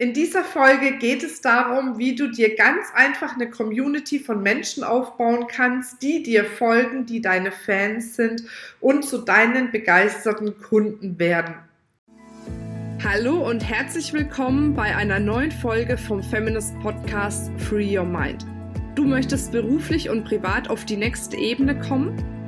In dieser Folge geht es darum, wie du dir ganz einfach eine Community von Menschen aufbauen kannst, die dir folgen, die deine Fans sind und zu deinen begeisterten Kunden werden. Hallo und herzlich willkommen bei einer neuen Folge vom Feminist Podcast Free Your Mind. Du möchtest beruflich und privat auf die nächste Ebene kommen?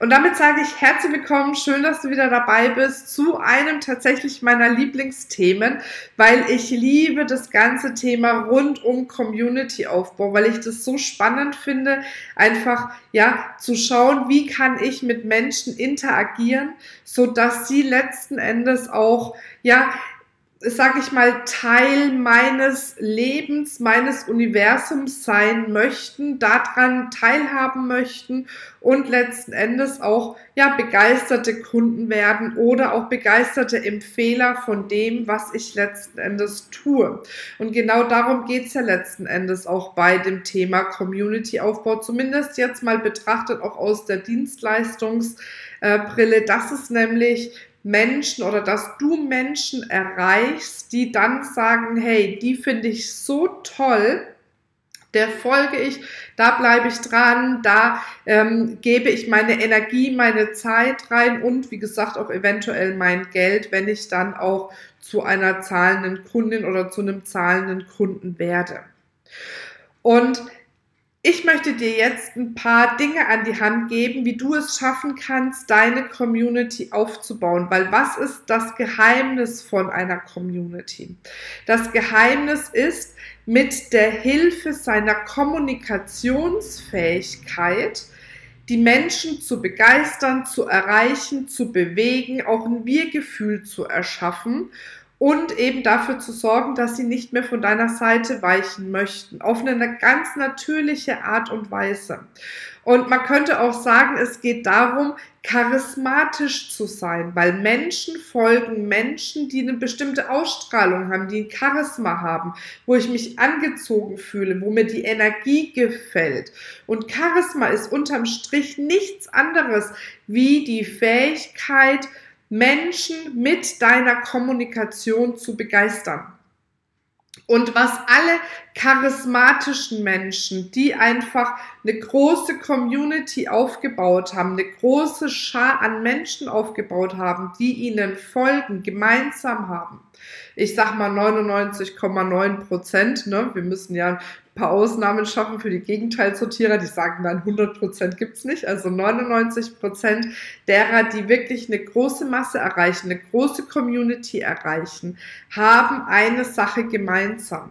Und damit sage ich herzlich willkommen, schön, dass du wieder dabei bist zu einem tatsächlich meiner Lieblingsthemen, weil ich liebe das ganze Thema rund um Community-Aufbau, weil ich das so spannend finde, einfach ja zu schauen, wie kann ich mit Menschen interagieren, so dass sie letzten Endes auch ja sag ich mal, Teil meines Lebens, meines Universums sein möchten, daran teilhaben möchten und letzten Endes auch ja begeisterte Kunden werden oder auch begeisterte Empfehler von dem, was ich letzten Endes tue. Und genau darum geht's ja letzten Endes auch bei dem Thema Community-Aufbau, zumindest jetzt mal betrachtet auch aus der Dienstleistungsbrille. Das ist nämlich Menschen oder dass du Menschen erreichst, die dann sagen, hey, die finde ich so toll, der folge ich, da bleibe ich dran, da ähm, gebe ich meine Energie, meine Zeit rein und wie gesagt auch eventuell mein Geld, wenn ich dann auch zu einer zahlenden Kundin oder zu einem zahlenden Kunden werde. Und ich möchte dir jetzt ein paar Dinge an die Hand geben, wie du es schaffen kannst, deine Community aufzubauen. Weil was ist das Geheimnis von einer Community? Das Geheimnis ist, mit der Hilfe seiner Kommunikationsfähigkeit die Menschen zu begeistern, zu erreichen, zu bewegen, auch ein Wir-Gefühl zu erschaffen und eben dafür zu sorgen, dass sie nicht mehr von deiner Seite weichen möchten, auf eine ganz natürliche Art und Weise. Und man könnte auch sagen, es geht darum, charismatisch zu sein, weil Menschen folgen Menschen, die eine bestimmte Ausstrahlung haben, die ein Charisma haben, wo ich mich angezogen fühle, wo mir die Energie gefällt. Und Charisma ist unterm Strich nichts anderes wie die Fähigkeit, Menschen mit deiner Kommunikation zu begeistern. Und was alle charismatischen Menschen, die einfach eine große Community aufgebaut haben, eine große Schar an Menschen aufgebaut haben, die ihnen folgen, gemeinsam haben. Ich sag mal 99,9 Prozent, ne? Wir müssen ja paar Ausnahmen schaffen für die Gegenteilsortierer, die sagen dann 100% gibt's nicht. Also 99% derer, die wirklich eine große Masse erreichen, eine große Community erreichen, haben eine Sache gemeinsam.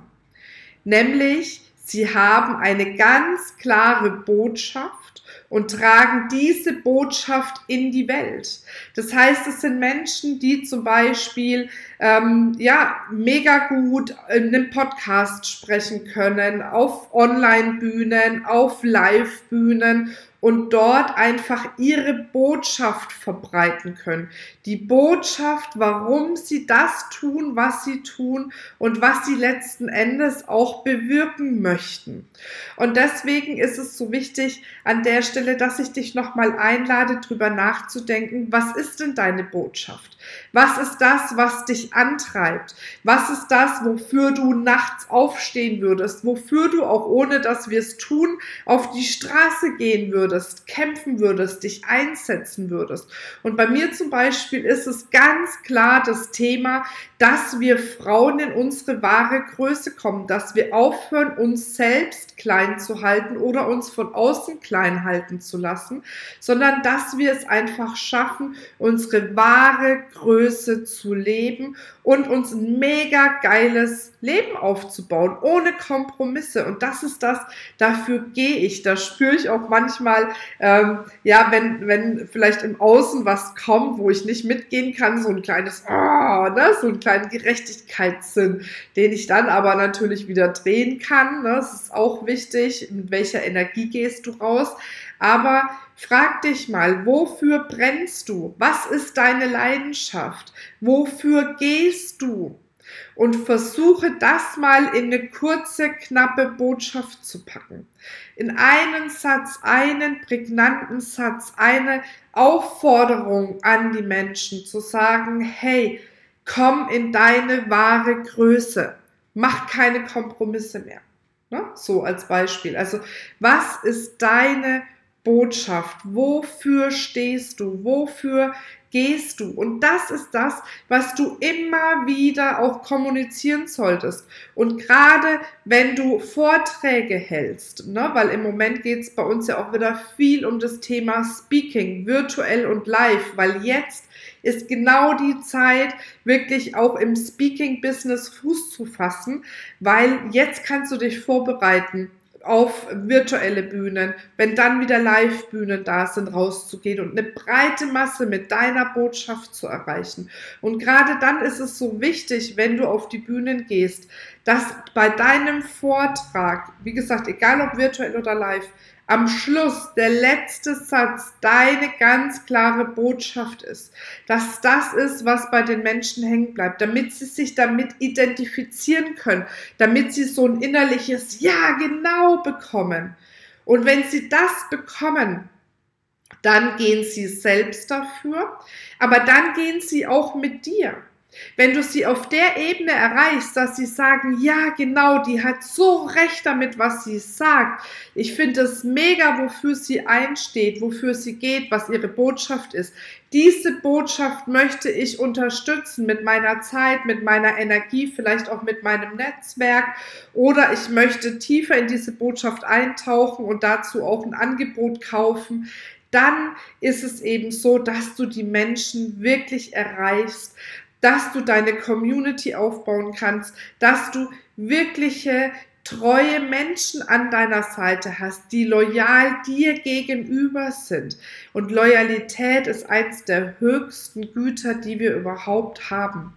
Nämlich, sie haben eine ganz klare Botschaft und tragen diese Botschaft in die Welt. Das heißt, es sind Menschen, die zum Beispiel ähm, ja mega gut in einem Podcast sprechen können, auf Online-Bühnen, auf Live-Bühnen und dort einfach ihre Botschaft verbreiten können. Die Botschaft, warum sie das tun, was sie tun und was sie letzten Endes auch bewirken möchten. Und deswegen ist es so wichtig an der Stelle, dass ich dich nochmal einlade, drüber nachzudenken, was ist denn deine Botschaft? Was ist das, was dich antreibt? Was ist das, wofür du nachts aufstehen würdest? Wofür du auch ohne, dass wir es tun, auf die Straße gehen würdest, kämpfen würdest, dich einsetzen würdest? Und bei mir zum Beispiel ist es ganz klar das Thema, dass wir Frauen in unsere wahre Größe kommen, dass wir aufhören, uns selbst klein zu halten oder uns von außen klein halten zu lassen, sondern dass wir es einfach schaffen, unsere wahre Größe zu leben und uns ein mega geiles Leben aufzubauen, ohne Kompromisse. Und das ist das, dafür gehe ich. Da spüre ich auch manchmal, ähm, ja, wenn, wenn vielleicht im Außen was kommt, wo ich nicht mitgehen kann, so ein kleines, oh, ne, so einen kleinen Gerechtigkeitssinn, den ich dann aber natürlich wieder drehen kann. Ne? Das ist auch wichtig, mit welcher Energie gehst du raus. Aber frag dich mal, wofür brennst du? Was ist deine Leidenschaft? Wofür gehst du? Und versuche das mal in eine kurze, knappe Botschaft zu packen. In einen Satz, einen prägnanten Satz, eine Aufforderung an die Menschen zu sagen, hey, komm in deine wahre Größe, mach keine Kompromisse mehr. Ne? So als Beispiel. Also, was ist deine Botschaft? Wofür stehst du? Wofür gehst du? Und das ist das, was du immer wieder auch kommunizieren solltest. Und gerade wenn du Vorträge hältst, ne, weil im Moment geht es bei uns ja auch wieder viel um das Thema Speaking, virtuell und live, weil jetzt ist genau die Zeit, wirklich auch im Speaking-Business Fuß zu fassen, weil jetzt kannst du dich vorbereiten auf virtuelle Bühnen, wenn dann wieder Live-Bühnen da sind, rauszugehen und eine breite Masse mit deiner Botschaft zu erreichen. Und gerade dann ist es so wichtig, wenn du auf die Bühnen gehst, dass bei deinem Vortrag, wie gesagt, egal ob virtuell oder live, am Schluss der letzte Satz deine ganz klare Botschaft ist, dass das ist, was bei den Menschen hängen bleibt, damit sie sich damit identifizieren können, damit sie so ein innerliches Ja genau bekommen. Und wenn sie das bekommen, dann gehen sie selbst dafür, aber dann gehen sie auch mit dir. Wenn du sie auf der Ebene erreichst, dass sie sagen, ja, genau, die hat so recht damit, was sie sagt. Ich finde es mega, wofür sie einsteht, wofür sie geht, was ihre Botschaft ist. Diese Botschaft möchte ich unterstützen mit meiner Zeit, mit meiner Energie, vielleicht auch mit meinem Netzwerk oder ich möchte tiefer in diese Botschaft eintauchen und dazu auch ein Angebot kaufen dann ist es eben so, dass du die Menschen wirklich erreichst, dass du deine Community aufbauen kannst, dass du wirkliche treue Menschen an deiner Seite hast, die loyal dir gegenüber sind. Und Loyalität ist eins der höchsten Güter, die wir überhaupt haben.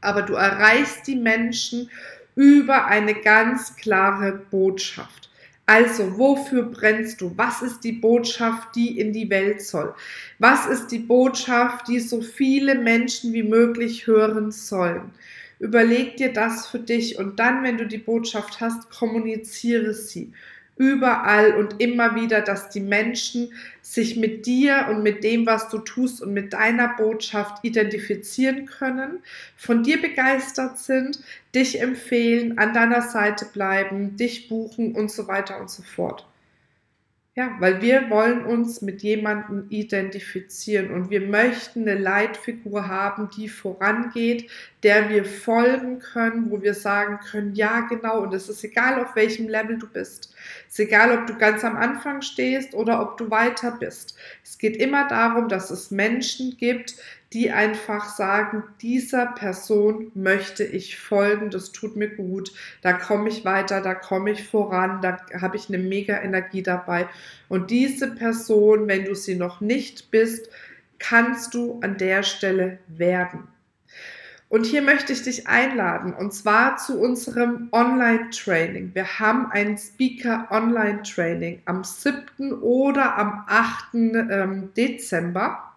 Aber du erreichst die Menschen über eine ganz klare Botschaft. Also, wofür brennst du? Was ist die Botschaft, die in die Welt soll? Was ist die Botschaft, die so viele Menschen wie möglich hören sollen? Überleg dir das für dich und dann, wenn du die Botschaft hast, kommuniziere sie überall und immer wieder, dass die Menschen sich mit dir und mit dem, was du tust und mit deiner Botschaft identifizieren können, von dir begeistert sind, dich empfehlen, an deiner Seite bleiben, dich buchen und so weiter und so fort. Ja, weil wir wollen uns mit jemandem identifizieren und wir möchten eine Leitfigur haben, die vorangeht, der wir folgen können, wo wir sagen können, ja genau, und es ist egal, auf welchem Level du bist. Es ist egal, ob du ganz am Anfang stehst oder ob du weiter bist. Es geht immer darum, dass es Menschen gibt, die einfach sagen, dieser Person möchte ich folgen, das tut mir gut, da komme ich weiter, da komme ich voran, da habe ich eine mega Energie dabei. Und diese Person, wenn du sie noch nicht bist, kannst du an der Stelle werden. Und hier möchte ich dich einladen, und zwar zu unserem Online-Training. Wir haben ein Speaker-Online-Training am 7. oder am 8. Ähm, Dezember.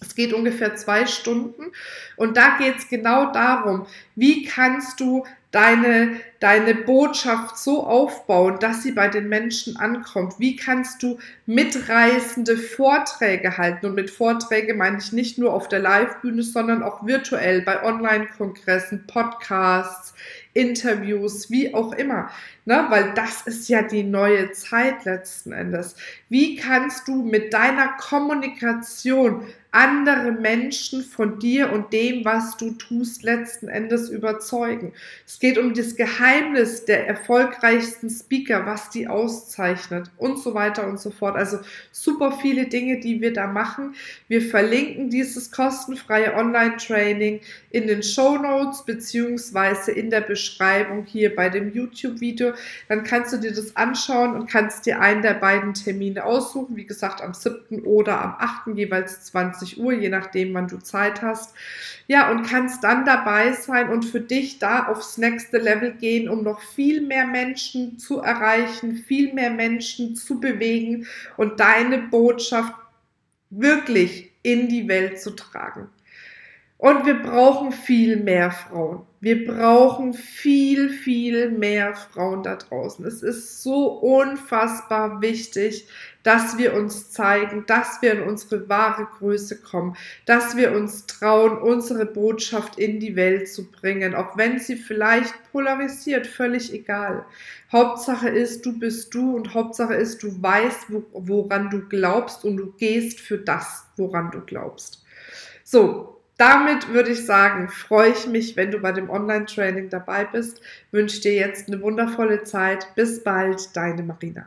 Es geht ungefähr zwei Stunden und da geht es genau darum, wie kannst du deine, deine Botschaft so aufbauen, dass sie bei den Menschen ankommt? Wie kannst du mitreißende Vorträge halten? Und mit Vorträge meine ich nicht nur auf der Live-Bühne, sondern auch virtuell bei Online-Kongressen, Podcasts, Interviews, wie auch immer. Ne? Weil das ist ja die neue Zeit letzten Endes. Wie kannst du mit deiner Kommunikation andere Menschen von dir und dem, was du tust, letzten Endes überzeugen. Es geht um das Geheimnis der erfolgreichsten Speaker, was die auszeichnet und so weiter und so fort. Also super viele Dinge, die wir da machen. Wir verlinken dieses kostenfreie Online-Training in den Show Notes beziehungsweise in der Beschreibung hier bei dem YouTube-Video. Dann kannst du dir das anschauen und kannst dir einen der beiden Termine aussuchen. Wie gesagt, am 7. oder am 8. jeweils 20 20 Uhr, je nachdem, wann du Zeit hast. Ja, und kannst dann dabei sein und für dich da aufs nächste Level gehen, um noch viel mehr Menschen zu erreichen, viel mehr Menschen zu bewegen und deine Botschaft wirklich in die Welt zu tragen. Und wir brauchen viel mehr Frauen. Wir brauchen viel, viel mehr Frauen da draußen. Es ist so unfassbar wichtig, dass wir uns zeigen, dass wir in unsere wahre Größe kommen, dass wir uns trauen, unsere Botschaft in die Welt zu bringen, auch wenn sie vielleicht polarisiert, völlig egal. Hauptsache ist, du bist du und Hauptsache ist, du weißt, woran du glaubst und du gehst für das, woran du glaubst. So, damit würde ich sagen, freue ich mich, wenn du bei dem Online-Training dabei bist. Wünsche dir jetzt eine wundervolle Zeit. Bis bald, deine Marina.